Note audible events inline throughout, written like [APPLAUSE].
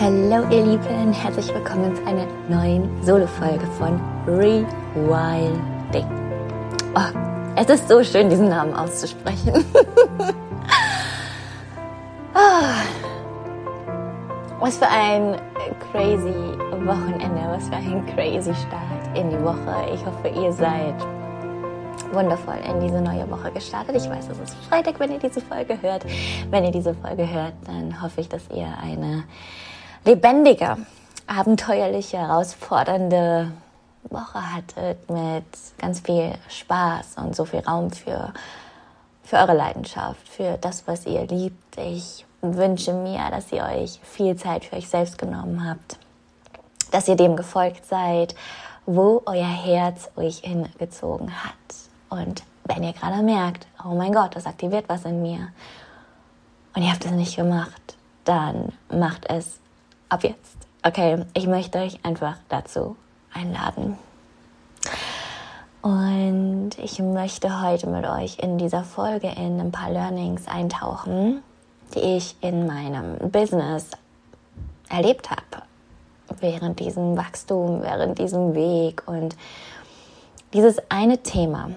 Hallo ihr Lieben, herzlich willkommen zu einer neuen Solo-Folge von Rewilding. Oh, es ist so schön, diesen Namen auszusprechen. [LAUGHS] oh, was für ein crazy Wochenende, was für ein crazy Start in die Woche. Ich hoffe, ihr seid wundervoll in diese neue Woche gestartet. Ich weiß, es ist Freitag, wenn ihr diese Folge hört. Wenn ihr diese Folge hört, dann hoffe ich, dass ihr eine lebendige, abenteuerliche, herausfordernde Woche hattet mit ganz viel Spaß und so viel Raum für, für eure Leidenschaft, für das, was ihr liebt. Ich wünsche mir, dass ihr euch viel Zeit für euch selbst genommen habt, dass ihr dem gefolgt seid, wo euer Herz euch hingezogen hat. Und wenn ihr gerade merkt, oh mein Gott, das aktiviert was in mir und ihr habt es nicht gemacht, dann macht es ab jetzt. Okay, ich möchte euch einfach dazu einladen. Und ich möchte heute mit euch in dieser Folge in ein paar Learnings eintauchen, die ich in meinem Business erlebt habe. Während diesem Wachstum, während diesem Weg und dieses eine Thema.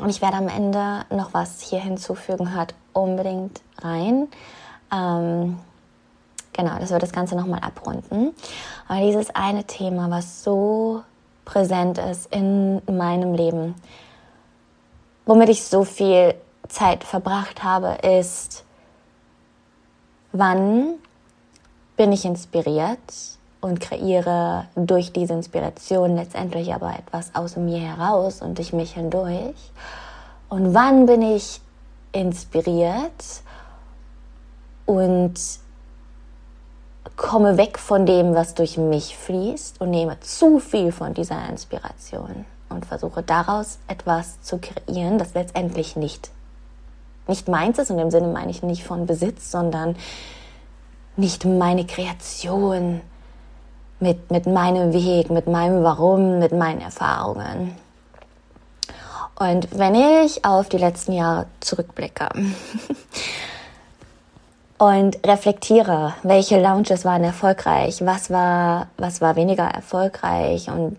Und ich werde am Ende noch was hier hinzufügen, hört unbedingt rein. Ähm, genau, das wird das Ganze nochmal abrunden. Aber dieses eine Thema, was so präsent ist in meinem Leben, womit ich so viel Zeit verbracht habe, ist, wann bin ich inspiriert und kreiere durch diese Inspiration letztendlich aber etwas aus mir heraus und durch mich hindurch. Und wann bin ich inspiriert und komme weg von dem, was durch mich fließt und nehme zu viel von dieser Inspiration und versuche daraus etwas zu kreieren, das letztendlich nicht, nicht meins ist. Und im Sinne meine ich nicht von Besitz, sondern nicht meine Kreation mit, mit meinem Weg, mit meinem Warum, mit meinen Erfahrungen. Und wenn ich auf die letzten Jahre zurückblicke, [LAUGHS] und reflektiere, welche Launches waren erfolgreich, was war, was war weniger erfolgreich und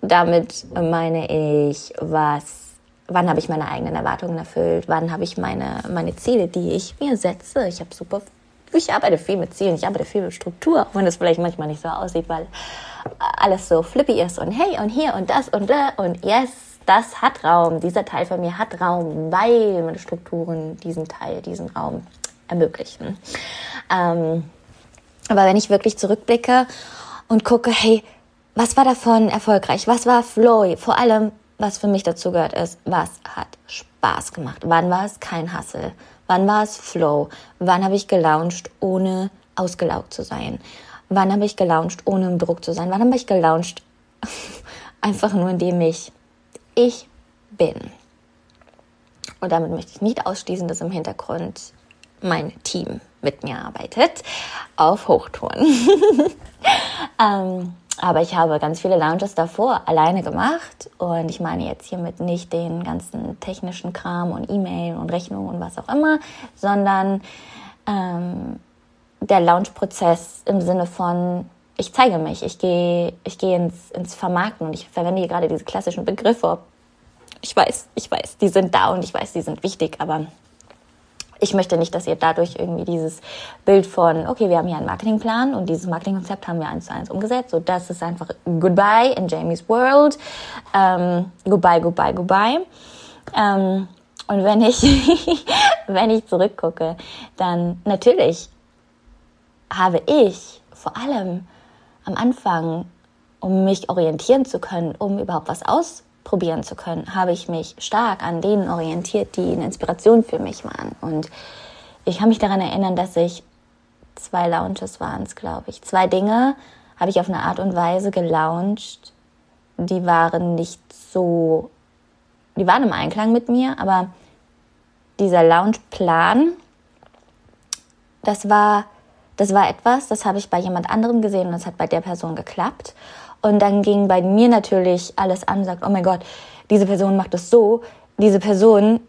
damit meine ich, was, wann habe ich meine eigenen Erwartungen erfüllt, wann habe ich meine, meine Ziele, die ich mir setze. Ich habe super, ich arbeite viel mit Zielen, ich arbeite viel mit Struktur, auch wenn es vielleicht manchmal nicht so aussieht, weil alles so flippy ist und hey und hier und das und da und yes, das hat Raum, dieser Teil von mir hat Raum, weil meine Strukturen diesen Teil, diesen Raum ermöglichen. Ähm, aber wenn ich wirklich zurückblicke und gucke, hey, was war davon erfolgreich? Was war Flow? Vor allem, was für mich dazu gehört, ist, was hat Spaß gemacht? Wann war es kein Hustle? Wann war es Flow? Wann habe ich gelauncht, ohne ausgelaugt zu sein? Wann habe ich gelauncht, ohne im Druck zu sein? Wann habe ich gelauncht, [LAUGHS] einfach nur indem ich ich bin? Und damit möchte ich nicht ausschließen, dass im Hintergrund mein Team mit mir arbeitet, auf Hochtouren. [LAUGHS] ähm, aber ich habe ganz viele Lounges davor alleine gemacht und ich meine jetzt hiermit nicht den ganzen technischen Kram und E-Mail und Rechnung und was auch immer, sondern ähm, der Launch-Prozess im Sinne von ich zeige mich, ich gehe, ich gehe ins, ins Vermarkten und ich verwende hier gerade diese klassischen Begriffe. Ich weiß, ich weiß, die sind da und ich weiß, die sind wichtig, aber ich möchte nicht, dass ihr dadurch irgendwie dieses Bild von, okay, wir haben hier einen Marketingplan und dieses Marketingkonzept haben wir eins zu eins umgesetzt. So, das ist einfach Goodbye in Jamies World. Ähm, goodbye, goodbye, goodbye. Ähm, und wenn ich, [LAUGHS] wenn ich zurückgucke, dann natürlich habe ich vor allem am Anfang, um mich orientieren zu können, um überhaupt was aus probieren zu können, habe ich mich stark an denen orientiert, die eine Inspiration für mich waren. Und ich kann mich daran erinnern, dass ich zwei Launches waren glaube ich. Zwei Dinge habe ich auf eine Art und Weise gelauncht, die waren nicht so, die waren im Einklang mit mir, aber dieser Launchplan, das war, das war etwas, das habe ich bei jemand anderem gesehen und das hat bei der Person geklappt. Und dann ging bei mir natürlich alles an, sagt, oh mein Gott, diese Person macht es so, diese Person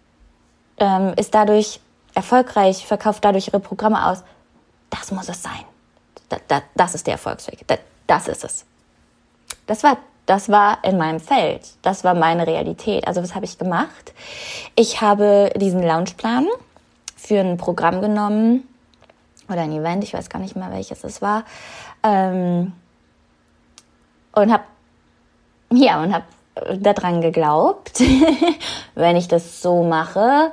ähm, ist dadurch erfolgreich, verkauft dadurch ihre Programme aus. Das muss es sein. Das, das, das ist der Erfolgsweg. Das, das ist es. Das war, das war in meinem Feld. Das war meine Realität. Also was habe ich gemacht? Ich habe diesen Launchplan für ein Programm genommen oder ein Event, ich weiß gar nicht mehr welches es war, ähm, und habe ja und habe daran geglaubt, [LAUGHS] wenn ich das so mache,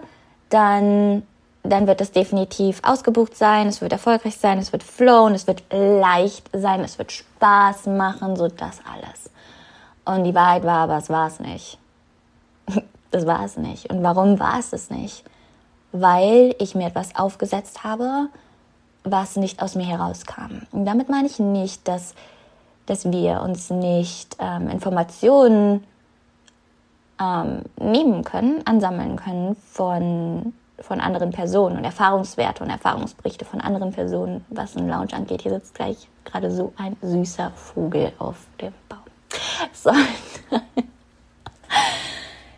dann dann wird es definitiv ausgebucht sein, es wird erfolgreich sein, es wird flowen, es wird leicht sein, es wird Spaß machen, so das alles. Und die Wahrheit war aber, es war es nicht. [LAUGHS] Das war es nicht. Und warum war es es nicht? Weil ich mir etwas aufgesetzt habe, was nicht aus mir herauskam. Und damit meine ich nicht, dass, dass wir uns nicht ähm, Informationen ähm, nehmen können, ansammeln können von von anderen Personen und Erfahrungswerte und Erfahrungsberichte von anderen Personen, was einen Lounge angeht. Hier sitzt gleich gerade so ein süßer Vogel auf dem Baum. [LAUGHS] So.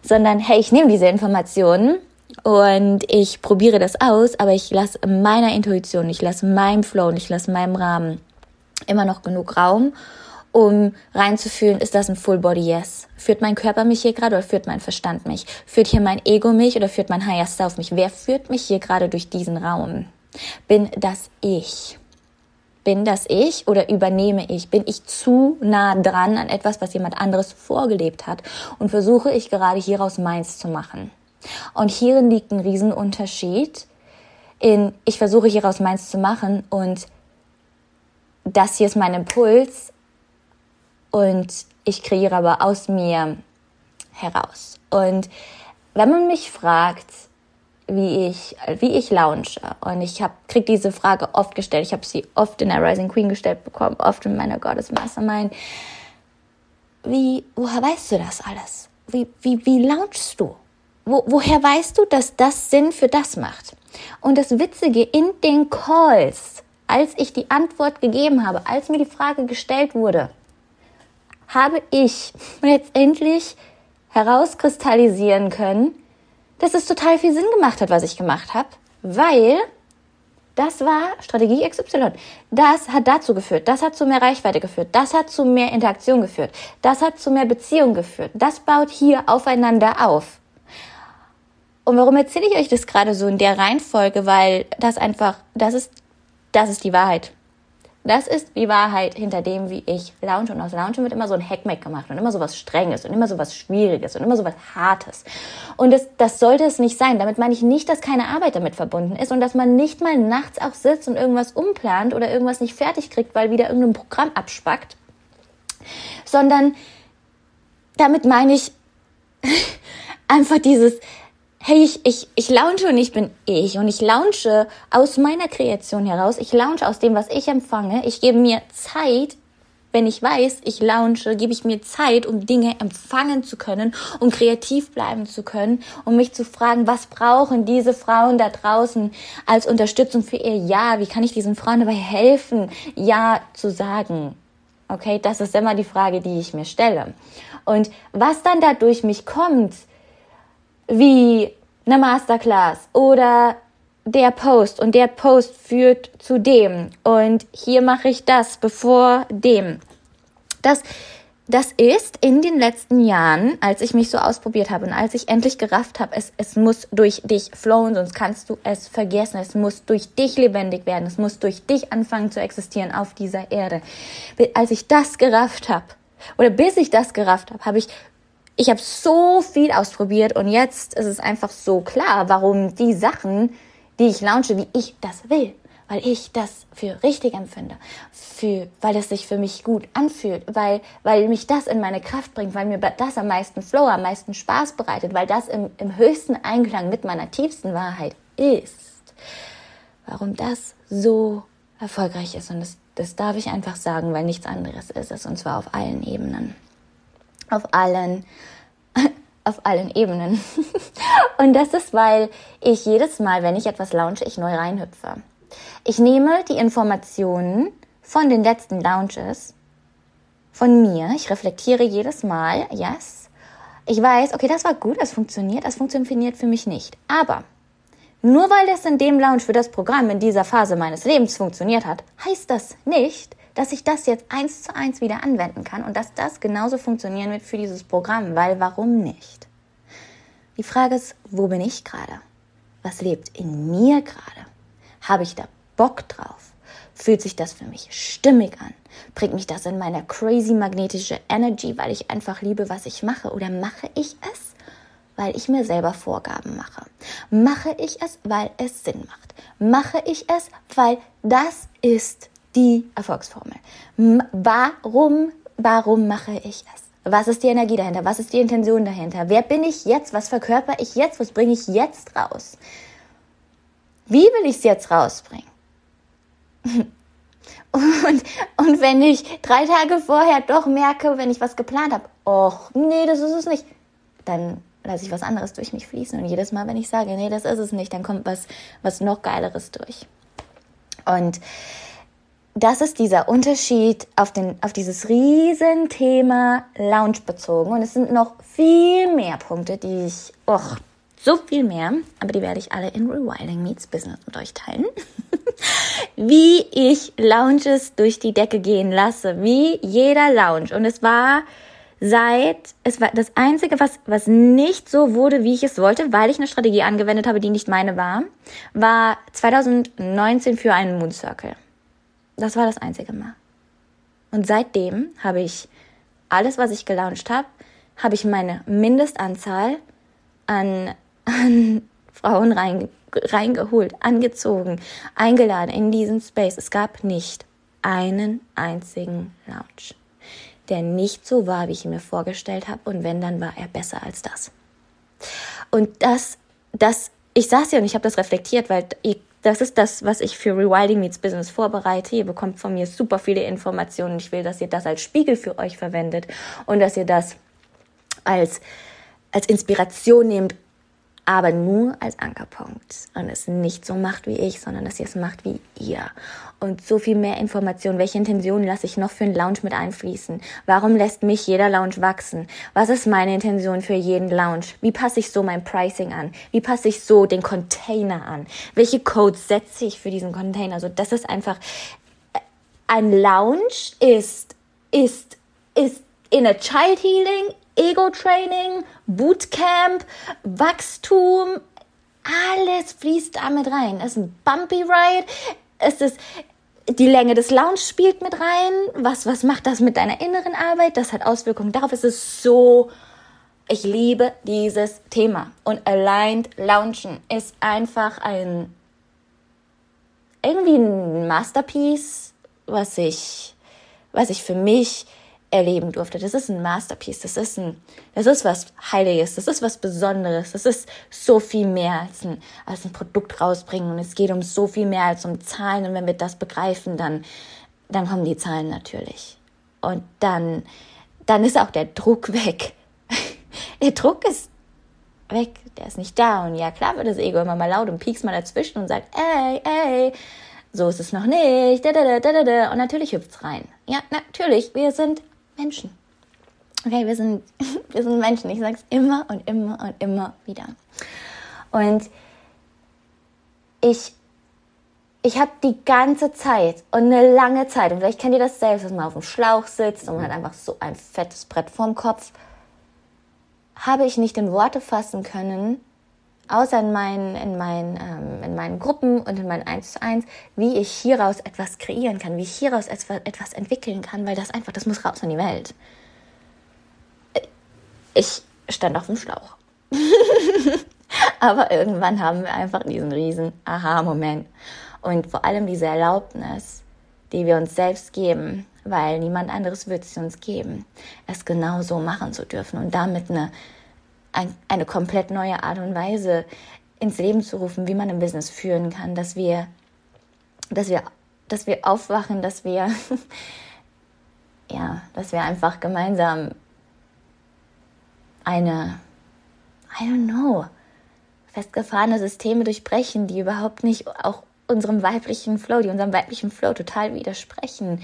Sondern, hey, ich nehme diese Informationen und ich probiere das aus, aber ich lasse meiner Intuition, ich lasse meinem Flow und ich lasse meinem Rahmen immer noch genug Raum um reinzufühlen, ist das ein Full Body Yes? Führt mein Körper mich hier gerade oder führt mein Verstand mich? Führt hier mein Ego mich oder führt mein Higher Self mich? Wer führt mich hier gerade durch diesen Raum? Bin das ich? Bin das ich oder übernehme ich? Bin ich zu nah dran an etwas, was jemand anderes vorgelebt hat? Und versuche ich gerade hieraus meins zu machen? Und hierin liegt ein Riesenunterschied in, ich versuche hieraus meins zu machen und das hier ist mein Impuls, und ich kreiere aber aus mir heraus. Und wenn man mich fragt, wie ich, wie ich launche, und ich habe krieg diese Frage oft gestellt, ich habe sie oft in der Rising Queen gestellt bekommen, oft in meiner Goddess Mastermind, wie, woher weißt du das alles? Wie, wie, wie launchst du? Wo, woher weißt du, dass das Sinn für das macht? Und das Witzige in den Calls, als ich die Antwort gegeben habe, als mir die Frage gestellt wurde, habe ich [LAUGHS] letztendlich herauskristallisieren können, dass es total viel Sinn gemacht hat, was ich gemacht habe, weil das war Strategie XY. Das hat dazu geführt, das hat zu mehr Reichweite geführt, das hat zu mehr Interaktion geführt, das hat zu mehr Beziehung geführt. Das baut hier aufeinander auf. Und warum erzähle ich euch das gerade so in der Reihenfolge? Weil das einfach, das ist, das ist die Wahrheit. Das ist die Wahrheit hinter dem, wie ich launche. Und aus Launchen wird immer so ein Hackmack gemacht und immer so was Strenges und immer so was Schwieriges und immer so was Hartes. Und das, das sollte es nicht sein. Damit meine ich nicht, dass keine Arbeit damit verbunden ist und dass man nicht mal nachts auch sitzt und irgendwas umplant oder irgendwas nicht fertig kriegt, weil wieder irgendein Programm abspackt. Sondern damit meine ich [LAUGHS] einfach dieses, hey, ich, ich, ich launche und ich bin ich und ich launche aus meiner Kreation heraus, ich launche aus dem, was ich empfange, ich gebe mir Zeit, wenn ich weiß, ich launche, gebe ich mir Zeit, um Dinge empfangen zu können, um kreativ bleiben zu können, um mich zu fragen, was brauchen diese Frauen da draußen als Unterstützung für ihr Ja? Wie kann ich diesen Frauen dabei helfen, Ja zu sagen? Okay, das ist immer die Frage, die ich mir stelle. Und was dann da durch mich kommt, wie eine Masterclass oder der Post und der Post führt zu dem und hier mache ich das bevor dem. Das, das ist in den letzten Jahren, als ich mich so ausprobiert habe und als ich endlich gerafft habe, es, es muss durch dich flowen, sonst kannst du es vergessen. Es muss durch dich lebendig werden. Es muss durch dich anfangen zu existieren auf dieser Erde. Als ich das gerafft habe, oder bis ich das gerafft habe, habe ich ich habe so viel ausprobiert und jetzt ist es einfach so klar, warum die Sachen, die ich launche, wie ich das will, weil ich das für richtig empfinde, für, weil es sich für mich gut anfühlt, weil, weil mich das in meine Kraft bringt, weil mir das am meisten Flow, am meisten Spaß bereitet, weil das im, im höchsten Einklang mit meiner tiefsten Wahrheit ist. Warum das so erfolgreich ist und das, das darf ich einfach sagen, weil nichts anderes ist es und zwar auf allen Ebenen auf allen, [LAUGHS] auf allen Ebenen. [LAUGHS] Und das ist, weil ich jedes Mal, wenn ich etwas launche, ich neu reinhüpfe. Ich nehme die Informationen von den letzten Launches von mir. Ich reflektiere jedes Mal, yes. Ich weiß, okay, das war gut, das funktioniert, das funktioniert für mich nicht. Aber Nur weil das in dem Lounge für das Programm in dieser Phase meines Lebens funktioniert hat, heißt das nicht, dass ich das jetzt eins zu eins wieder anwenden kann und dass das genauso funktionieren wird für dieses Programm, weil warum nicht? Die Frage ist, wo bin ich gerade? Was lebt in mir gerade? Habe ich da Bock drauf? Fühlt sich das für mich stimmig an? Bringt mich das in meiner crazy magnetische Energy, weil ich einfach liebe, was ich mache? Oder mache ich es, weil ich mir selber Vorgaben mache? Mache ich es, weil es Sinn macht? Mache ich es, weil das ist die Erfolgsformel? Warum, warum mache ich es? Was ist die Energie dahinter? Was ist die Intention dahinter? Wer bin ich jetzt? Was verkörper ich jetzt? Was bringe ich jetzt raus? Wie will ich es jetzt rausbringen? [LAUGHS] Und, und wenn ich drei Tage vorher doch merke, wenn ich was geplant habe, och, nee, das ist es nicht, dann lasse ich was anderes durch mich fließen. Und jedes Mal, wenn ich sage, nee, das ist es nicht, dann kommt was, was noch Geileres durch. Und das ist dieser Unterschied auf, den, auf dieses Riesenthema Lounge bezogen. Und es sind noch viel mehr Punkte, die ich, och, so viel mehr, aber die werde ich alle in Rewilding Meets Business mit euch teilen. [LAUGHS] wie ich Lounges durch die Decke gehen lasse, wie jeder Lounge. Und es war seit, es war das Einzige, was, was nicht so wurde, wie ich es wollte, weil ich eine Strategie angewendet habe, die nicht meine war, war 2019 für einen Moon Circle. Das war das einzige Mal. Und seitdem habe ich alles, was ich gelauncht habe, habe ich meine Mindestanzahl an an [LAUGHS] Frauen rein, reingeholt, angezogen, eingeladen in diesen Space. Es gab nicht einen einzigen Lounge, der nicht so war, wie ich ihn mir vorgestellt habe. Und wenn, dann war er besser als das. Und das, das, ich saß hier und ich habe das reflektiert, weil ich, das ist das, was ich für Rewilding Meets Business vorbereite. Ihr bekommt von mir super viele Informationen. Ich will, dass ihr das als Spiegel für euch verwendet und dass ihr das als, als Inspiration nehmt, aber nur als Ankerpunkt und es nicht so macht wie ich, sondern dass ihr es macht wie ihr. Und so viel mehr Informationen. Welche Intentionen lasse ich noch für einen Lounge mit einfließen? Warum lässt mich jeder Lounge wachsen? Was ist meine Intention für jeden Lounge? Wie passe ich so mein Pricing an? Wie passe ich so den Container an? Welche Codes setze ich für diesen Container? So, das ist einfach, ein Lounge ist, ist, ist in a Child Healing Ego-Training, Bootcamp, Wachstum, alles fließt da mit rein. Es ist ein Bumpy Ride, es ist die Länge des Lounge spielt mit rein. Was, was macht das mit deiner inneren Arbeit? Das hat Auswirkungen darauf. Es ist so, ich liebe dieses Thema. Und Aligned Launchen ist einfach ein, irgendwie ein Masterpiece, was ich, was ich für mich erleben durfte. Das ist ein Masterpiece, das ist ein, das ist was Heiliges, das ist was Besonderes, das ist so viel mehr als ein, als ein Produkt rausbringen. Und es geht um so viel mehr als um Zahlen. Und wenn wir das begreifen, dann, dann kommen die Zahlen natürlich. Und dann, dann ist auch der Druck weg. [LAUGHS] der Druck ist weg, der ist nicht da. Und ja klar wird das Ego immer mal laut und piekst mal dazwischen und sagt, ey, ey, so ist es noch nicht, und natürlich hüpft's rein. Ja, natürlich, wir sind Menschen. Okay, wir sind, [LAUGHS] wir sind Menschen. Ich sage es immer und immer und immer wieder. Und ich, ich habe die ganze Zeit und eine lange Zeit, und vielleicht kennt ihr das selbst, dass man auf dem Schlauch sitzt und man hat einfach so ein fettes Brett vorm Kopf, habe ich nicht in Worte fassen können, außer in meinen, in meinen, ähm, in meinen Gruppen und in meinen 1 zu 1, wie ich hieraus etwas kreieren kann, wie ich hieraus etwas entwickeln kann, weil das einfach, das muss raus in die Welt. Ich stand auf dem Schlauch. [LAUGHS] Aber irgendwann haben wir einfach diesen riesen Aha-Moment. Und vor allem diese Erlaubnis, die wir uns selbst geben, weil niemand anderes wird sie uns geben, es genau so machen zu dürfen und damit eine ein, eine komplett neue Art und Weise ins Leben zu rufen, wie man ein Business führen kann, dass wir, dass wir, dass wir aufwachen, dass wir, [LAUGHS] ja, dass wir einfach gemeinsam eine, I don't know, festgefahrene Systeme durchbrechen, die überhaupt nicht auch unserem weiblichen Flow, die unserem weiblichen Flow total widersprechen.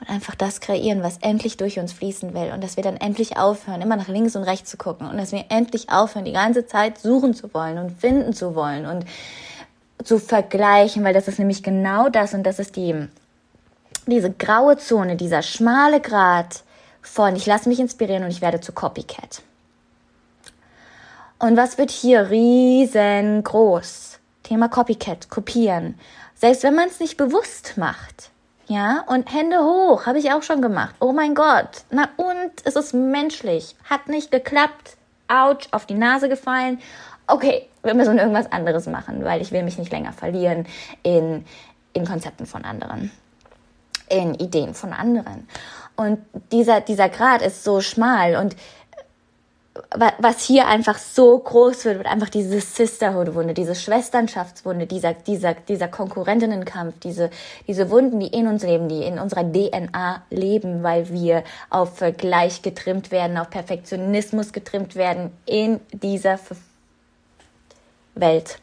Und einfach das kreieren, was endlich durch uns fließen will und dass wir dann endlich aufhören, immer nach links und rechts zu gucken und dass wir endlich aufhören, die ganze Zeit suchen zu wollen und finden zu wollen und zu vergleichen, weil das ist nämlich genau das und das ist die diese graue Zone, dieser schmale Grat von ich lasse mich inspirieren und ich werde zu Copycat. Und was wird hier riesengroß? Thema Copycat, kopieren. Selbst wenn man es nicht bewusst macht. Ja, und Hände hoch, habe ich auch schon gemacht. Oh mein Gott. Na und es ist menschlich. Hat nicht geklappt. Autsch, auf die Nase gefallen. Okay, wir müssen irgendwas anderes machen, weil ich will mich nicht länger verlieren in, in Konzepten von anderen. In Ideen von anderen. Und dieser, dieser Grad ist so schmal und was hier einfach so groß wird, wird einfach diese Sisterhood-Wunde, diese Schwesternschaftswunde, dieser, dieser, dieser Konkurrentinnenkampf, diese, diese Wunden, die in uns leben, die in unserer DNA leben, weil wir auf Vergleich getrimmt werden, auf Perfektionismus getrimmt werden in dieser Welt.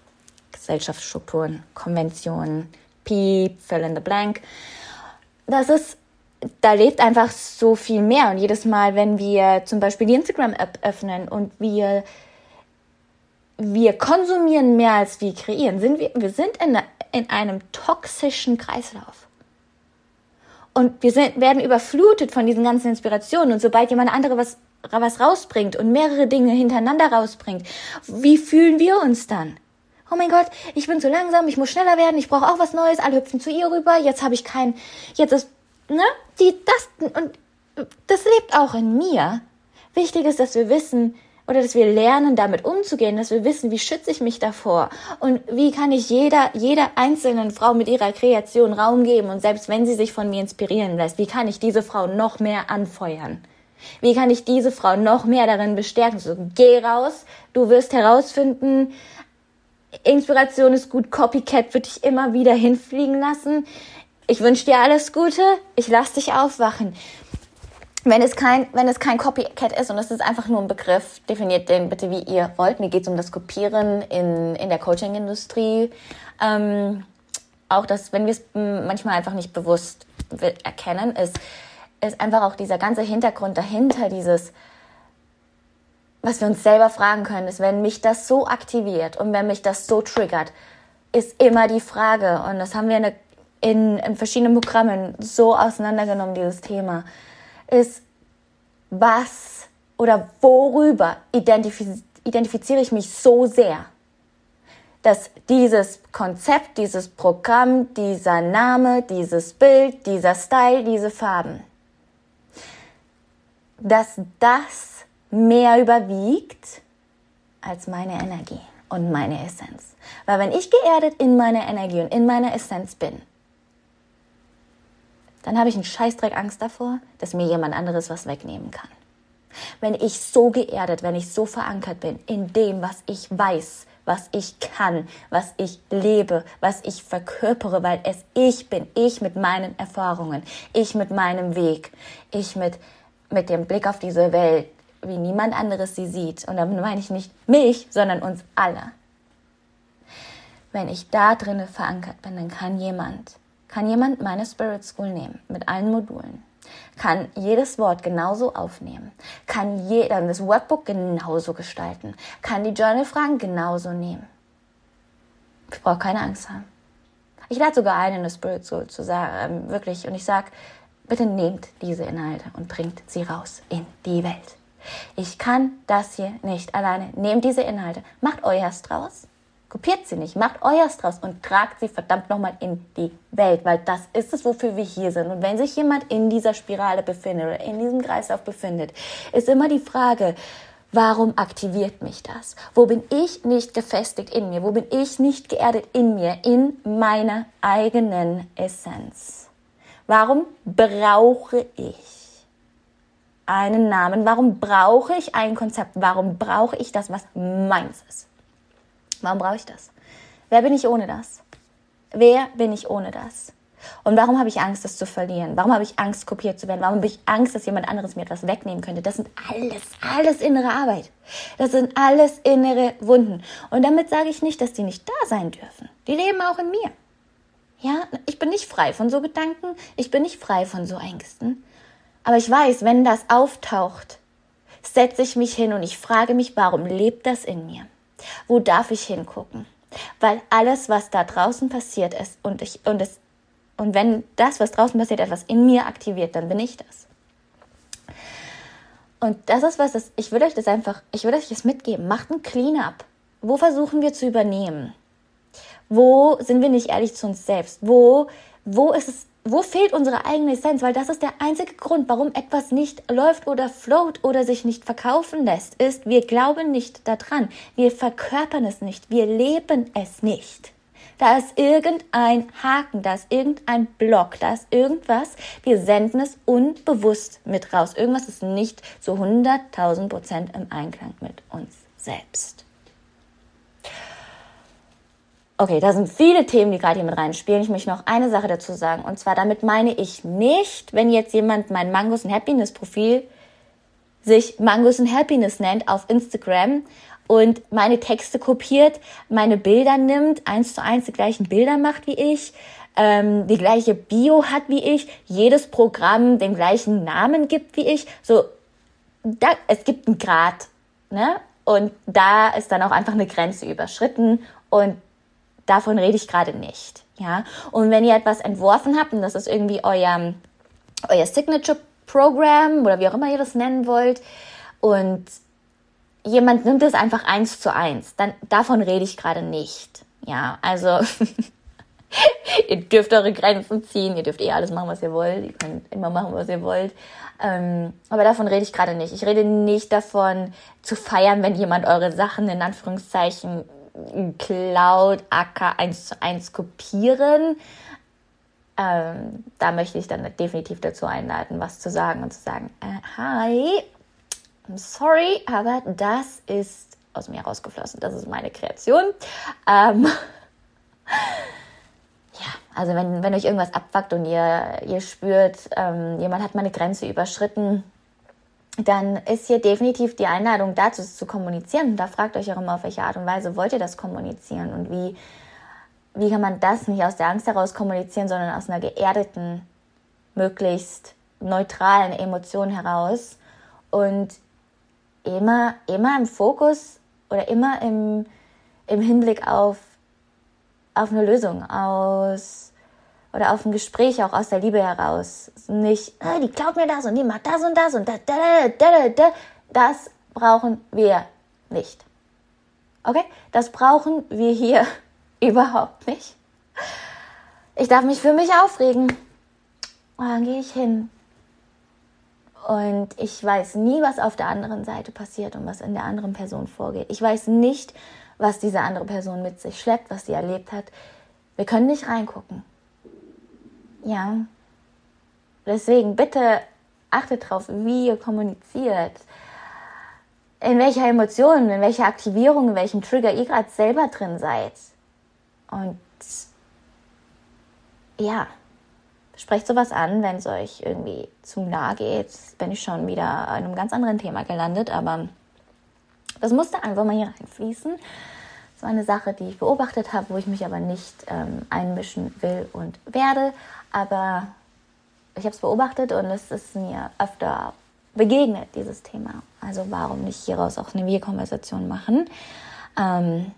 Gesellschaftsstrukturen, Konventionen, Piep, fill in the blank. Das ist da lebt einfach so viel mehr. Und jedes Mal, wenn wir zum Beispiel die Instagram-App öffnen und wir, wir konsumieren mehr als wir kreieren, sind wir, wir sind in, in einem toxischen Kreislauf. Und wir sind, werden überflutet von diesen ganzen Inspirationen. Und sobald jemand andere was, was rausbringt und mehrere Dinge hintereinander rausbringt, wie fühlen wir uns dann? Oh mein Gott, ich bin zu langsam, ich muss schneller werden, ich brauche auch was Neues, alle hüpfen zu ihr rüber, jetzt habe ich kein, jetzt ist ne, die, das, und das lebt auch in mir. Wichtig ist, dass wir wissen, oder dass wir lernen, damit umzugehen, dass wir wissen, wie schütze ich mich davor und wie kann ich jeder, jeder einzelnen Frau mit ihrer Kreation Raum geben und selbst wenn sie sich von mir inspirieren lässt, wie kann ich diese Frau noch mehr anfeuern? Wie kann ich diese Frau noch mehr darin bestärken? So, geh raus, du wirst herausfinden, Inspiration ist gut, Copycat wird dich immer wieder hinfliegen lassen ich wünsche dir alles Gute, ich lass dich aufwachen. Wenn es kein, wenn es kein Copycat ist und es ist einfach nur ein Begriff, definiert den bitte wie ihr wollt. Mir geht es um das Kopieren in, in der Coaching-Industrie. Ähm, auch das, wenn wir es manchmal einfach nicht bewusst erkennen, ist, ist einfach auch dieser ganze Hintergrund dahinter, dieses, was wir uns selber fragen können, ist, wenn mich das so aktiviert und wenn mich das so triggert, ist immer die Frage, und das haben wir in in, in verschiedenen Programmen so auseinandergenommen, dieses Thema, ist, was oder worüber identifiz identifiziere ich mich so sehr, dass dieses Konzept, dieses Programm, dieser Name, dieses Bild, dieser Style, diese Farben, dass das mehr überwiegt als meine Energie und meine Essenz. Weil wenn ich geerdet in meiner Energie und in meiner Essenz bin, dann habe ich einen Scheißdreck Angst davor, dass mir jemand anderes was wegnehmen kann. Wenn ich so geerdet, wenn ich so verankert bin in dem, was ich weiß, was ich kann, was ich lebe, was ich verkörpere, weil es ich bin, ich mit meinen Erfahrungen, ich mit meinem Weg, ich mit, mit dem Blick auf diese Welt, wie niemand anderes sie sieht. Und damit meine ich nicht mich, sondern uns alle. Wenn ich da drinne verankert bin, dann kann jemand kann jemand meine Spirit School nehmen mit allen Modulen, kann jedes Wort genauso aufnehmen, kann jeder das Workbook genauso gestalten, kann die Journal-Fragen genauso nehmen. Ich brauche keine Angst haben. Ich lade sogar ein, in der Spirit School zu sagen, ähm, wirklich, und ich sage, bitte nehmt diese Inhalte und bringt sie raus in die Welt. Ich kann das hier nicht alleine. Nehmt diese Inhalte, macht euers draus Kopiert sie nicht, macht euers draus und tragt sie verdammt nochmal in die Welt, weil das ist es, wofür wir hier sind. Und wenn sich jemand in dieser Spirale befindet oder in diesem Kreislauf befindet, ist immer die Frage, Warum aktiviert mich das? Wo bin ich nicht gefestigt in mir? Wo bin ich nicht geerdet in mir, in meiner eigenen Essenz? Warum brauche ich einen Namen? Warum brauche ich ein Konzept? Warum brauche ich das, was meins ist? Warum brauche ich das? Wer bin ich ohne das? Wer bin ich ohne das? Und warum habe ich Angst, das zu verlieren? Warum habe ich Angst, kopiert zu werden? Warum habe ich Angst, dass jemand anderes mir etwas wegnehmen könnte? Das sind alles, alles innere Arbeit. Das sind alles innere Wunden. Und damit sage ich nicht, dass die nicht da sein dürfen. Die leben auch in mir. Ja, ich bin nicht frei von so Gedanken, ich bin nicht frei von so Ängsten. Aber ich weiß, wenn das auftaucht, setze ich mich hin und ich frage mich, warum lebt das in mir? Wo darf ich hingucken? Weil alles, was da draußen passiert ist und ich und es und wenn das, was draußen passiert, etwas in mir aktiviert, dann bin ich das. Und das ist was, das, ich würde euch das einfach, ich würde euch das mitgeben. Macht ein Cleanup. Wo versuchen wir zu übernehmen? Wo sind wir nicht ehrlich zu uns selbst? Wo, wo ist es, wo fehlt unsere eigene Essenz? Weil das ist der einzige Grund, warum etwas nicht läuft oder float oder sich nicht verkaufen lässt, ist, wir glauben nicht daran. Wir verkörpern es nicht. Wir leben es nicht. Da ist irgendein Haken, da ist irgendein Block, da ist irgendwas. Wir senden es unbewusst mit raus. Irgendwas ist nicht zu 100.000 Prozent im Einklang mit uns selbst. Okay, da sind viele Themen, die gerade hier mit reinspielen. Ich möchte noch eine Sache dazu sagen. Und zwar, damit meine ich nicht, wenn jetzt jemand mein Mangos and Happiness Profil sich Mangos and Happiness nennt auf Instagram und meine Texte kopiert, meine Bilder nimmt, eins zu eins die gleichen Bilder macht wie ich, ähm, die gleiche Bio hat wie ich, jedes Programm den gleichen Namen gibt wie ich. So, da, es gibt einen Grad, ne? Und da ist dann auch einfach eine Grenze überschritten und davon rede ich gerade nicht. Ja, und wenn ihr etwas entworfen habt und das ist irgendwie euer, euer Signature Program oder wie auch immer ihr das nennen wollt und jemand nimmt es einfach eins zu eins, dann davon rede ich gerade nicht. Ja, also [LAUGHS] ihr dürft eure Grenzen ziehen, ihr dürft eh alles machen, was ihr wollt, ihr könnt immer machen, was ihr wollt. Ähm, aber davon rede ich gerade nicht. Ich rede nicht davon zu feiern, wenn jemand eure Sachen in Anführungszeichen Cloud AK 1 zu 1 kopieren. Ähm, da möchte ich dann definitiv dazu einladen, was zu sagen und zu sagen, äh, hi, I'm sorry, aber das ist aus mir rausgeflossen. Das ist meine Kreation. Ähm, [LAUGHS] ja, also wenn, wenn euch irgendwas abfuckt und ihr, ihr spürt, ähm, jemand hat meine Grenze überschritten, dann ist hier definitiv die Einladung dazu zu kommunizieren. da fragt euch auch immer, auf welche Art und Weise wollt ihr das kommunizieren und wie, wie kann man das nicht aus der Angst heraus kommunizieren, sondern aus einer geerdeten, möglichst neutralen Emotion heraus und immer, immer im Fokus oder immer im, im Hinblick auf, auf eine Lösung, aus oder auf ein Gespräch auch aus der Liebe heraus. Nicht, ah, die klaut mir das und die macht das und das und da, da, da, da, das brauchen wir nicht. Okay? Das brauchen wir hier [LAUGHS] überhaupt nicht. Ich darf mich für mich aufregen. Und dann gehe ich hin. Und ich weiß nie, was auf der anderen Seite passiert und was in der anderen Person vorgeht. Ich weiß nicht, was diese andere Person mit sich schleppt, was sie erlebt hat. Wir können nicht reingucken. Ja. Deswegen bitte achtet darauf, wie ihr kommuniziert. In welcher Emotion, in welcher Aktivierung, in welchem Trigger ihr gerade selber drin seid. Und ja, sprecht sowas an, wenn es euch irgendwie zu nah geht. Bin ich schon wieder an einem ganz anderen Thema gelandet, aber das musste einfach mal hier reinfließen. War eine Sache, die ich beobachtet habe, wo ich mich aber nicht ähm, einmischen will und werde. Aber ich habe es beobachtet und es ist mir öfter begegnet, dieses Thema. Also warum nicht hieraus auch eine Wir-Konversation machen? Ähm,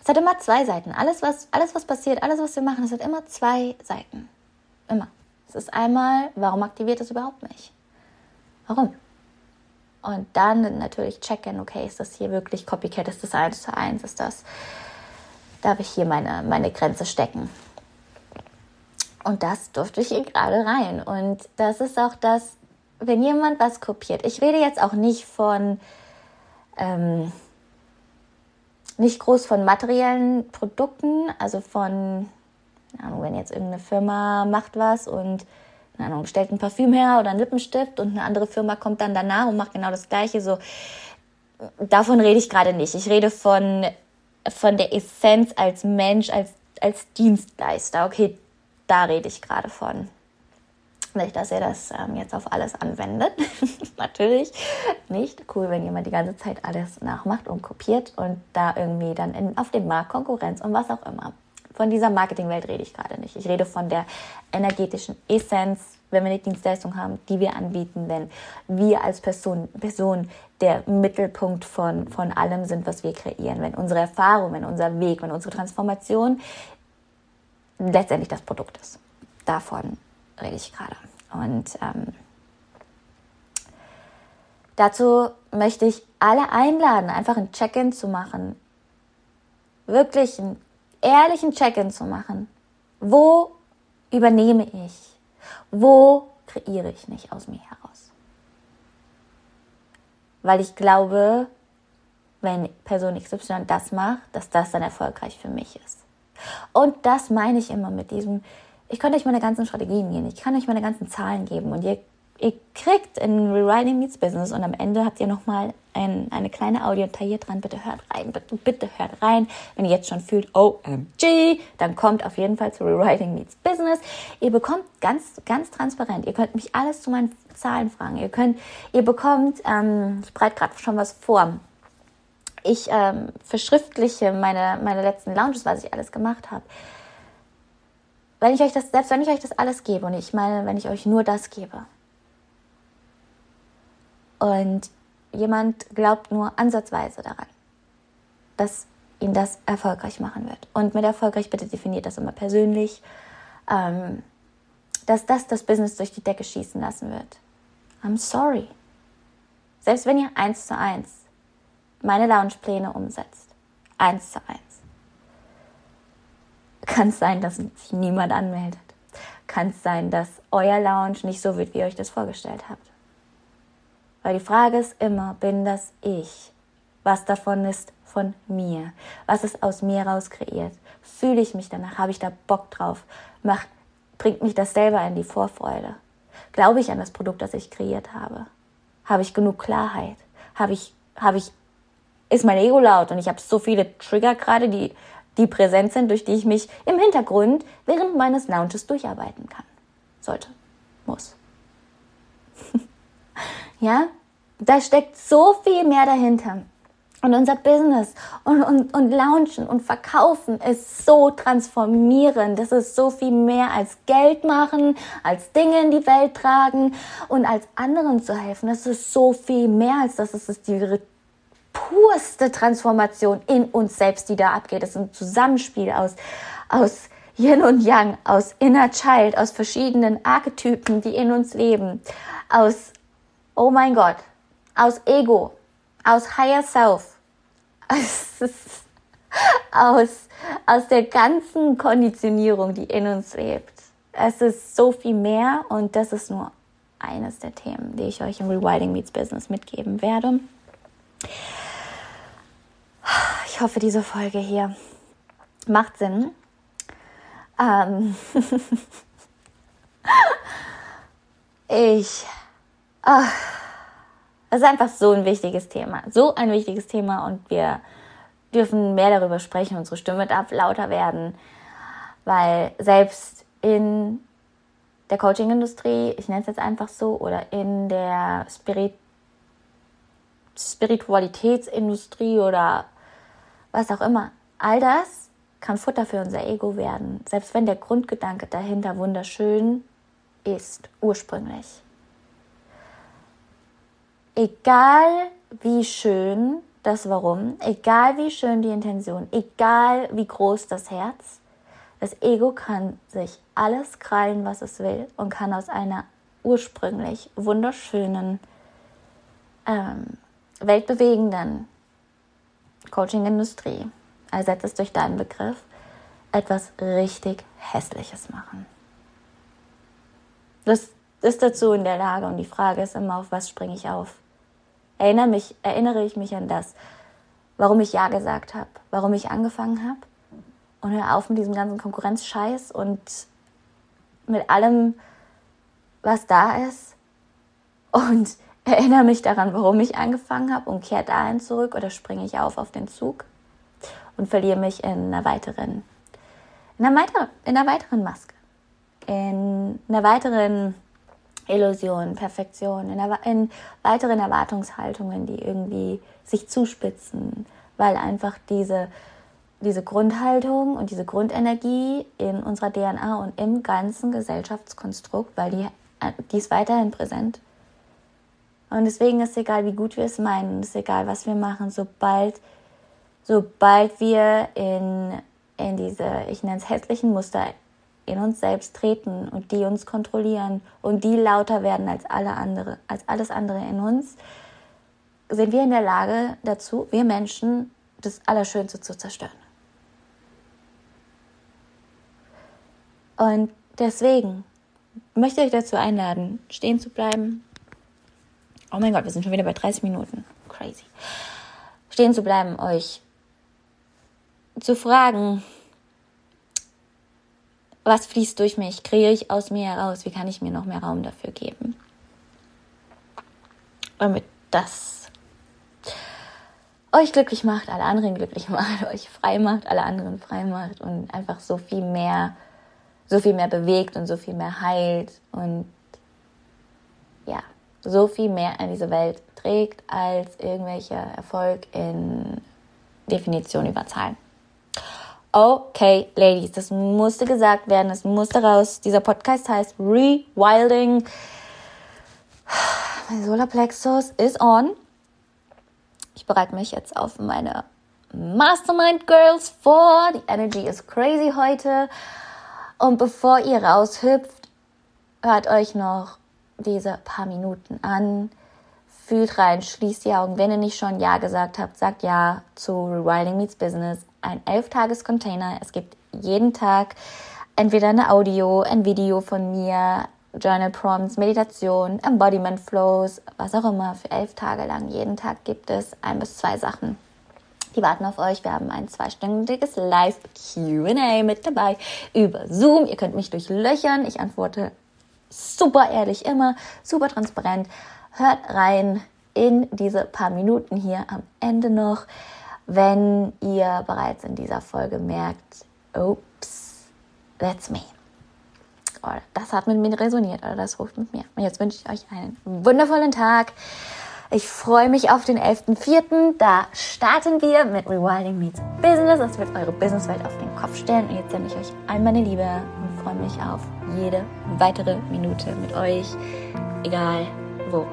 es hat immer zwei Seiten. Alles was, alles, was passiert, alles, was wir machen, es hat immer zwei Seiten. Immer. Es ist einmal, warum aktiviert es überhaupt nicht? Warum? Und dann natürlich checken, okay, ist das hier wirklich Copycat? Ist das eins zu eins? Ist das, darf ich hier meine, meine Grenze stecken? Und das durfte ich hier gerade rein. Und das ist auch das, wenn jemand was kopiert. Ich rede jetzt auch nicht von, ähm, nicht groß von materiellen Produkten, also von, wenn jetzt irgendeine Firma macht was und, keine Ahnung, stellt ein Parfüm her oder einen Lippenstift und eine andere Firma kommt dann danach und macht genau das Gleiche, so, davon rede ich gerade nicht. Ich rede von, von der Essenz als Mensch, als, als Dienstleister. Okay, da rede ich gerade von. Nicht, dass ihr das ähm, jetzt auf alles anwendet. [LAUGHS] Natürlich nicht. Cool, wenn jemand die ganze Zeit alles nachmacht und kopiert und da irgendwie dann in, auf dem Markt Konkurrenz und was auch immer von dieser Marketingwelt rede ich gerade nicht. Ich rede von der energetischen Essenz, wenn wir eine Dienstleistung haben, die wir anbieten, wenn wir als Person, Person der Mittelpunkt von, von allem sind, was wir kreieren, wenn unsere Erfahrung, wenn unser Weg, wenn unsere Transformation letztendlich das Produkt ist. Davon rede ich gerade. Und ähm, dazu möchte ich alle einladen, einfach ein Check-in zu machen. Wirklich einen ehrlichen Check-in zu machen. Wo übernehme ich? Wo kreiere ich nicht aus mir heraus? Weil ich glaube, wenn Person XY das macht, dass das dann erfolgreich für mich ist. Und das meine ich immer mit diesem, ich könnte euch meine ganzen Strategien geben, ich kann euch meine ganzen Zahlen geben und ihr, ihr kriegt in Rewriting Meets Business und am Ende habt ihr nochmal ein, eine kleine Audiodatei hier dran. Bitte hört rein, bitte, bitte hört rein. Wenn ihr jetzt schon fühlt, OMG, dann kommt auf jeden Fall zu Rewriting Meets Business. Ihr bekommt ganz, ganz transparent, ihr könnt mich alles zu meinen Zahlen fragen. Ihr könnt, ihr bekommt, ähm, ich bereite gerade schon was vor ich ähm, verschriftliche meine, meine letzten Lounges, was ich alles gemacht habe. Wenn ich euch das, selbst wenn ich euch das alles gebe, und ich meine, wenn ich euch nur das gebe, und jemand glaubt nur ansatzweise daran, dass ihn das erfolgreich machen wird. Und mit erfolgreich bitte definiert das immer persönlich, ähm, dass das das Business durch die Decke schießen lassen wird. I'm sorry. Selbst wenn ihr eins zu eins meine Loungepläne umsetzt. Eins zu eins. Kann es sein, dass sich niemand anmeldet. Kann es sein, dass euer Lounge nicht so wird, wie ihr euch das vorgestellt habt. Weil die Frage ist immer, bin das ich? Was davon ist von mir? Was ist aus mir raus kreiert? Fühle ich mich danach? Habe ich da Bock drauf? Macht, bringt mich das selber in die Vorfreude? Glaube ich an das Produkt, das ich kreiert habe? Habe ich genug Klarheit? Habe ich, habe ich ist mein Ego laut und ich habe so viele Trigger gerade, die, die präsent sind, durch die ich mich im Hintergrund während meines Launches durcharbeiten kann. Sollte. Muss. [LAUGHS] ja? Da steckt so viel mehr dahinter. Und unser Business und, und, und Launchen und Verkaufen ist so transformierend. Das ist so viel mehr als Geld machen, als Dinge in die Welt tragen und als anderen zu helfen. Das ist so viel mehr als das. Es ist die purste Transformation in uns selbst, die da abgeht. Das ist ein Zusammenspiel aus, aus Yin und Yang, aus Inner Child, aus verschiedenen Archetypen, die in uns leben, aus, oh mein Gott, aus Ego, aus Higher Self, [LAUGHS] aus, aus, der ganzen Konditionierung, die in uns lebt. Es ist so viel mehr und das ist nur eines der Themen, die ich euch im Rewilding Meets Business mitgeben werde. Ich hoffe, diese Folge hier macht Sinn. Ähm [LAUGHS] ich. Oh, es ist einfach so ein wichtiges Thema. So ein wichtiges Thema und wir dürfen mehr darüber sprechen. Unsere Stimme darf lauter werden, weil selbst in der Coaching-Industrie, ich nenne es jetzt einfach so, oder in der Spirit Spiritualitätsindustrie oder was auch immer. All das kann Futter für unser Ego werden, selbst wenn der Grundgedanke dahinter wunderschön ist, ursprünglich. Egal wie schön das Warum, egal wie schön die Intention, egal wie groß das Herz, das Ego kann sich alles krallen, was es will und kann aus einer ursprünglich wunderschönen, ähm, weltbewegenden Coaching-Industrie, ersetzt es durch deinen Begriff, etwas richtig Hässliches machen. Das ist dazu in der Lage und die Frage ist immer, auf was springe ich auf? Erinnere, mich, erinnere ich mich an das, warum ich Ja gesagt habe, warum ich angefangen habe und hör auf mit diesem ganzen Konkurrenzscheiß und mit allem, was da ist. Und [LAUGHS] erinnere mich daran, warum ich angefangen habe und kehre dahin zurück oder springe ich auf auf den Zug und verliere mich in einer weiteren, in einer, weiter, in einer weiteren Maske, in einer weiteren Illusion, Perfektion, in, in weiteren Erwartungshaltungen, die irgendwie sich zuspitzen, weil einfach diese diese Grundhaltung und diese Grundenergie in unserer DNA und im ganzen Gesellschaftskonstrukt, weil die, die ist weiterhin präsent. Und deswegen ist es egal, wie gut wir es meinen, es ist egal, was wir machen, sobald, sobald wir in, in diese, ich nenne es hässlichen Muster in uns selbst treten und die uns kontrollieren und die lauter werden als alle andere, als alles andere in uns, sind wir in der Lage dazu, wir Menschen, das Allerschönste zu zerstören. Und deswegen möchte ich dazu einladen, stehen zu bleiben. Oh mein Gott, wir sind schon wieder bei 30 Minuten. Crazy. Stehen zu bleiben, euch zu fragen, was fließt durch mich, kreiere ich aus mir heraus, wie kann ich mir noch mehr Raum dafür geben. Damit das euch glücklich macht, alle anderen glücklich macht, [LAUGHS] euch frei macht, alle anderen frei macht und einfach so viel mehr, so viel mehr bewegt und so viel mehr heilt und ja, so viel mehr in diese Welt trägt als irgendwelcher Erfolg in Definition über Zahlen. Okay, Ladies, das musste gesagt werden, das musste raus. Dieser Podcast heißt Rewilding. Mein Solarplexus ist on. Ich bereite mich jetzt auf meine Mastermind Girls vor. Die Energy ist crazy heute. Und bevor ihr raushüpft, hört euch noch diese paar Minuten an. Fühlt rein, schließt die Augen. Wenn ihr nicht schon Ja gesagt habt, sagt Ja zu Rewilding Meets Business ein Elf-Tages-Container. Es gibt jeden Tag entweder eine Audio, ein Video von mir, Journal Prompts, Meditation, Embodiment Flows, was auch immer, für elf Tage lang. Jeden Tag gibt es ein bis zwei Sachen. Die warten auf euch. Wir haben ein zweistündiges Live-QA mit dabei über Zoom. Ihr könnt mich durchlöchern. Ich antworte super ehrlich immer, super transparent. Hört rein in diese paar Minuten hier am Ende noch wenn ihr bereits in dieser Folge merkt, oops, that's me. Oder das hat mit mir resoniert oder das ruft mit mir. Und jetzt wünsche ich euch einen wundervollen Tag. Ich freue mich auf den 11.04. Da starten wir mit Rewilding Meets Business. Das wird eure Businesswelt auf den Kopf stellen. Und jetzt sende ich euch all meine Liebe und freue mich auf jede weitere Minute mit euch. Egal wo.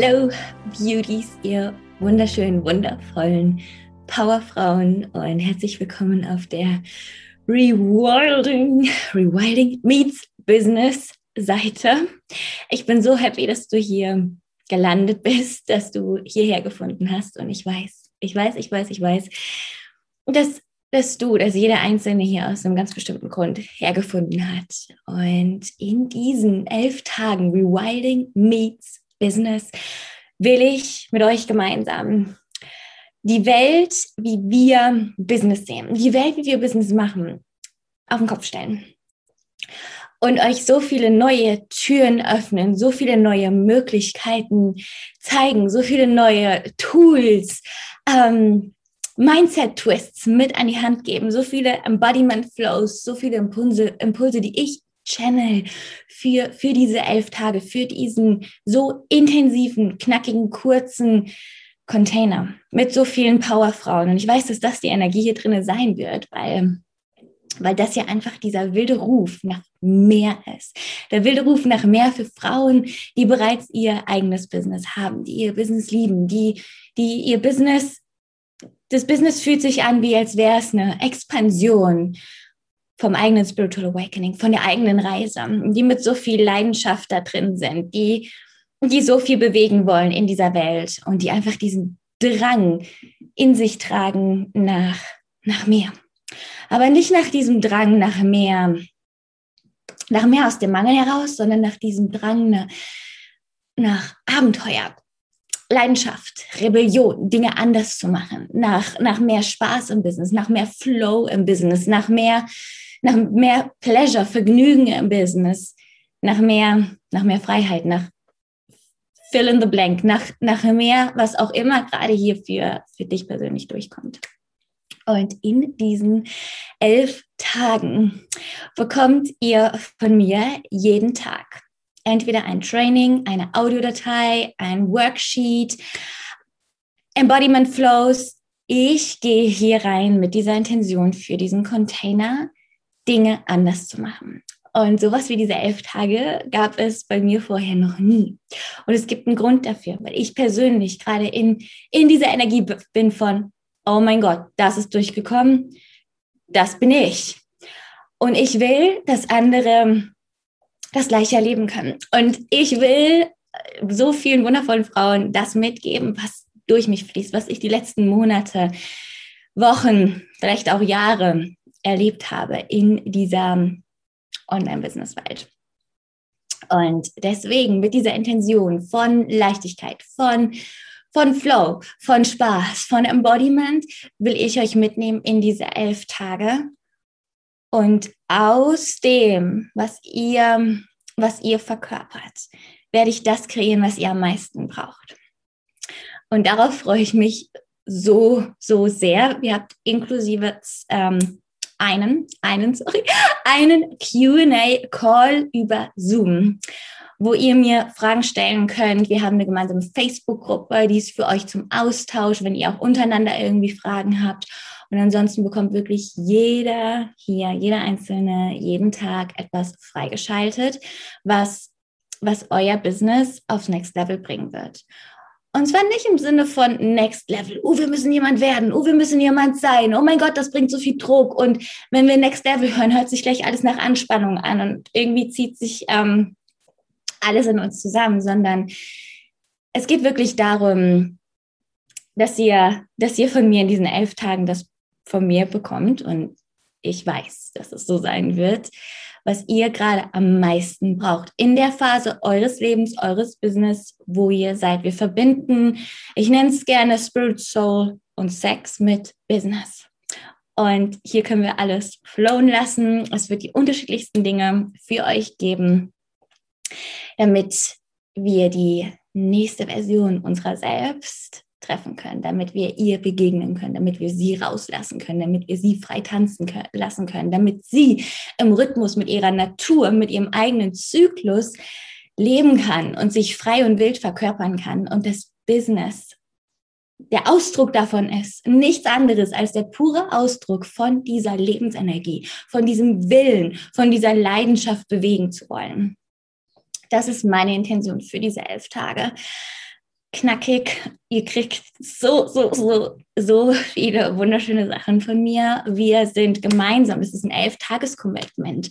Mua. Hello, Beauties, ihr wunderschönen, wundervollen Powerfrauen und herzlich willkommen auf der Rewilding, Rewilding Meets Business Seite. Ich bin so happy, dass du hier gelandet bist, dass du hierher gefunden hast und ich weiß, ich weiß, ich weiß, ich weiß, dass dass du, dass jeder Einzelne hier aus einem ganz bestimmten Grund hergefunden hat. Und in diesen elf Tagen Rewilding Meets Business will ich mit euch gemeinsam die Welt, wie wir Business sehen, die Welt, wie wir Business machen, auf den Kopf stellen. Und euch so viele neue Türen öffnen, so viele neue Möglichkeiten zeigen, so viele neue Tools, ähm, Mindset-Twists mit an die Hand geben, so viele Embodiment-Flows, so viele Impulse, Impulse, die ich channel für, für diese elf Tage, für diesen so intensiven, knackigen, kurzen Container mit so vielen Powerfrauen. Und ich weiß, dass das die Energie hier drin sein wird, weil, weil das ja einfach dieser wilde Ruf nach mehr ist. Der wilde Ruf nach mehr für Frauen, die bereits ihr eigenes Business haben, die ihr Business lieben, die, die ihr Business, das Business fühlt sich an, wie als wäre es eine Expansion vom eigenen Spiritual Awakening, von der eigenen Reise, die mit so viel Leidenschaft da drin sind, die, die so viel bewegen wollen in dieser Welt und die einfach diesen Drang in sich tragen nach, nach mehr. Aber nicht nach diesem Drang nach mehr, nach mehr aus dem Mangel heraus, sondern nach diesem Drang nach, nach Abenteuer, Leidenschaft, Rebellion, Dinge anders zu machen, nach, nach mehr Spaß im Business, nach mehr Flow im Business, nach mehr nach mehr Pleasure, Vergnügen im Business, nach mehr, nach mehr Freiheit, nach fill in the blank, nach, nach mehr, was auch immer gerade hier für, für dich persönlich durchkommt. Und in diesen elf Tagen bekommt ihr von mir jeden Tag entweder ein Training, eine Audiodatei, ein Worksheet, Embodiment Flows. Ich gehe hier rein mit dieser Intention für diesen Container, Dinge anders zu machen. Und sowas wie diese elf Tage gab es bei mir vorher noch nie. Und es gibt einen Grund dafür, weil ich persönlich gerade in, in dieser Energie bin von, oh mein Gott, das ist durchgekommen, das bin ich. Und ich will, dass andere das gleiche erleben können. Und ich will so vielen wundervollen Frauen das mitgeben, was durch mich fließt, was ich die letzten Monate, Wochen, vielleicht auch Jahre erlebt habe in dieser Online-Business-Welt. Und deswegen mit dieser Intention von Leichtigkeit, von, von Flow, von Spaß, von Embodiment will ich euch mitnehmen in diese elf Tage. Und aus dem, was ihr, was ihr verkörpert, werde ich das kreieren, was ihr am meisten braucht. Und darauf freue ich mich so, so sehr. Ihr habt inklusive ähm, einen, einen, sorry, einen QA-Call über Zoom, wo ihr mir Fragen stellen könnt. Wir haben eine gemeinsame Facebook-Gruppe, die ist für euch zum Austausch, wenn ihr auch untereinander irgendwie Fragen habt. Und ansonsten bekommt wirklich jeder hier, jeder Einzelne, jeden Tag etwas freigeschaltet, was, was euer Business aufs Next Level bringen wird. Und zwar nicht im Sinne von Next Level. Oh, wir müssen jemand werden. Oh, wir müssen jemand sein. Oh mein Gott, das bringt so viel Druck. Und wenn wir Next Level hören, hört sich gleich alles nach Anspannung an und irgendwie zieht sich ähm, alles in uns zusammen, sondern es geht wirklich darum, dass ihr, dass ihr von mir in diesen elf Tagen das von mir bekommt. Und ich weiß, dass es so sein wird was ihr gerade am meisten braucht. In der Phase eures Lebens, eures Business, wo ihr seid. Wir verbinden, ich nenne es gerne Spirit, Soul und Sex mit Business. Und hier können wir alles flowen lassen. Es wird die unterschiedlichsten Dinge für euch geben, damit wir die nächste Version unserer selbst treffen können, damit wir ihr begegnen können, damit wir sie rauslassen können, damit wir sie frei tanzen können, lassen können, damit sie im Rhythmus mit ihrer Natur, mit ihrem eigenen Zyklus leben kann und sich frei und wild verkörpern kann und das Business der Ausdruck davon ist nichts anderes als der pure Ausdruck von dieser Lebensenergie, von diesem Willen, von dieser Leidenschaft bewegen zu wollen. Das ist meine Intention für diese elf Tage knackig. Ihr kriegt so, so, so, so viele wunderschöne Sachen von mir. Wir sind gemeinsam, es ist ein Elf-Tages-Commitment.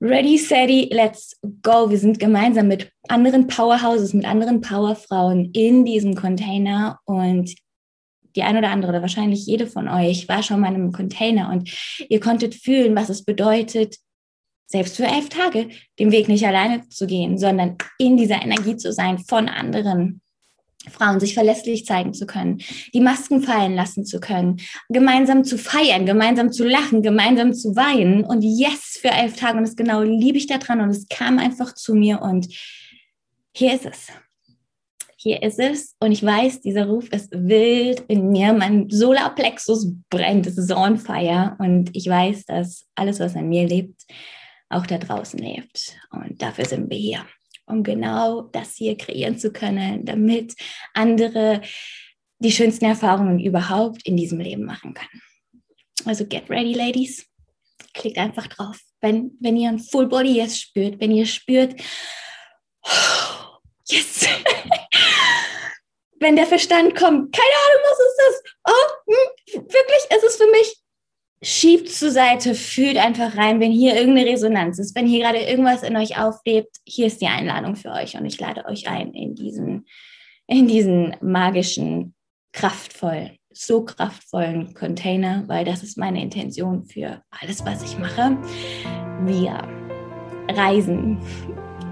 Ready, steady, let's go. Wir sind gemeinsam mit anderen Powerhouses, mit anderen Powerfrauen in diesem Container und die ein oder andere oder wahrscheinlich jede von euch war schon mal in einem Container und ihr konntet fühlen, was es bedeutet, selbst für elf Tage den Weg nicht alleine zu gehen, sondern in dieser Energie zu sein von anderen Frauen sich verlässlich zeigen zu können, die Masken fallen lassen zu können, gemeinsam zu feiern, gemeinsam zu lachen, gemeinsam zu weinen. Und yes für elf Tage. Und das genau liebe ich daran. Und es kam einfach zu mir. Und hier ist es. Hier ist es. Und ich weiß, dieser Ruf ist wild in mir, mein Solarplexus brennt, es ist on fire. Und ich weiß, dass alles, was in mir lebt, auch da draußen lebt. Und dafür sind wir hier um genau das hier kreieren zu können, damit andere die schönsten Erfahrungen überhaupt in diesem Leben machen können. Also get ready, Ladies. Klickt einfach drauf. Wenn, wenn ihr ein Full Body Yes spürt, wenn ihr spürt, yes, [LAUGHS] wenn der Verstand kommt, keine Ahnung, was ist das? Oh, hm, wirklich, ist es für mich schiebt zur Seite, fühlt einfach rein, wenn hier irgendeine Resonanz ist, wenn hier gerade irgendwas in euch auflebt, hier ist die Einladung für euch und ich lade euch ein in diesen, in diesen magischen, kraftvollen, so kraftvollen Container, weil das ist meine Intention für alles, was ich mache. Wir reisen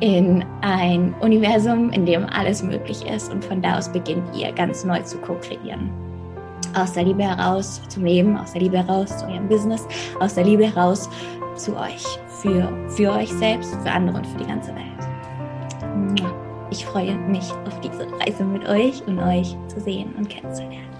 in ein Universum, in dem alles möglich ist und von da aus beginnt ihr ganz neu zu co-kreieren aus der Liebe heraus zum Leben, aus der Liebe heraus zu eurem Business, aus der Liebe heraus zu euch, für, für euch selbst, für andere und für die ganze Welt. Ich freue mich auf diese Reise mit euch und euch zu sehen und kennenzulernen.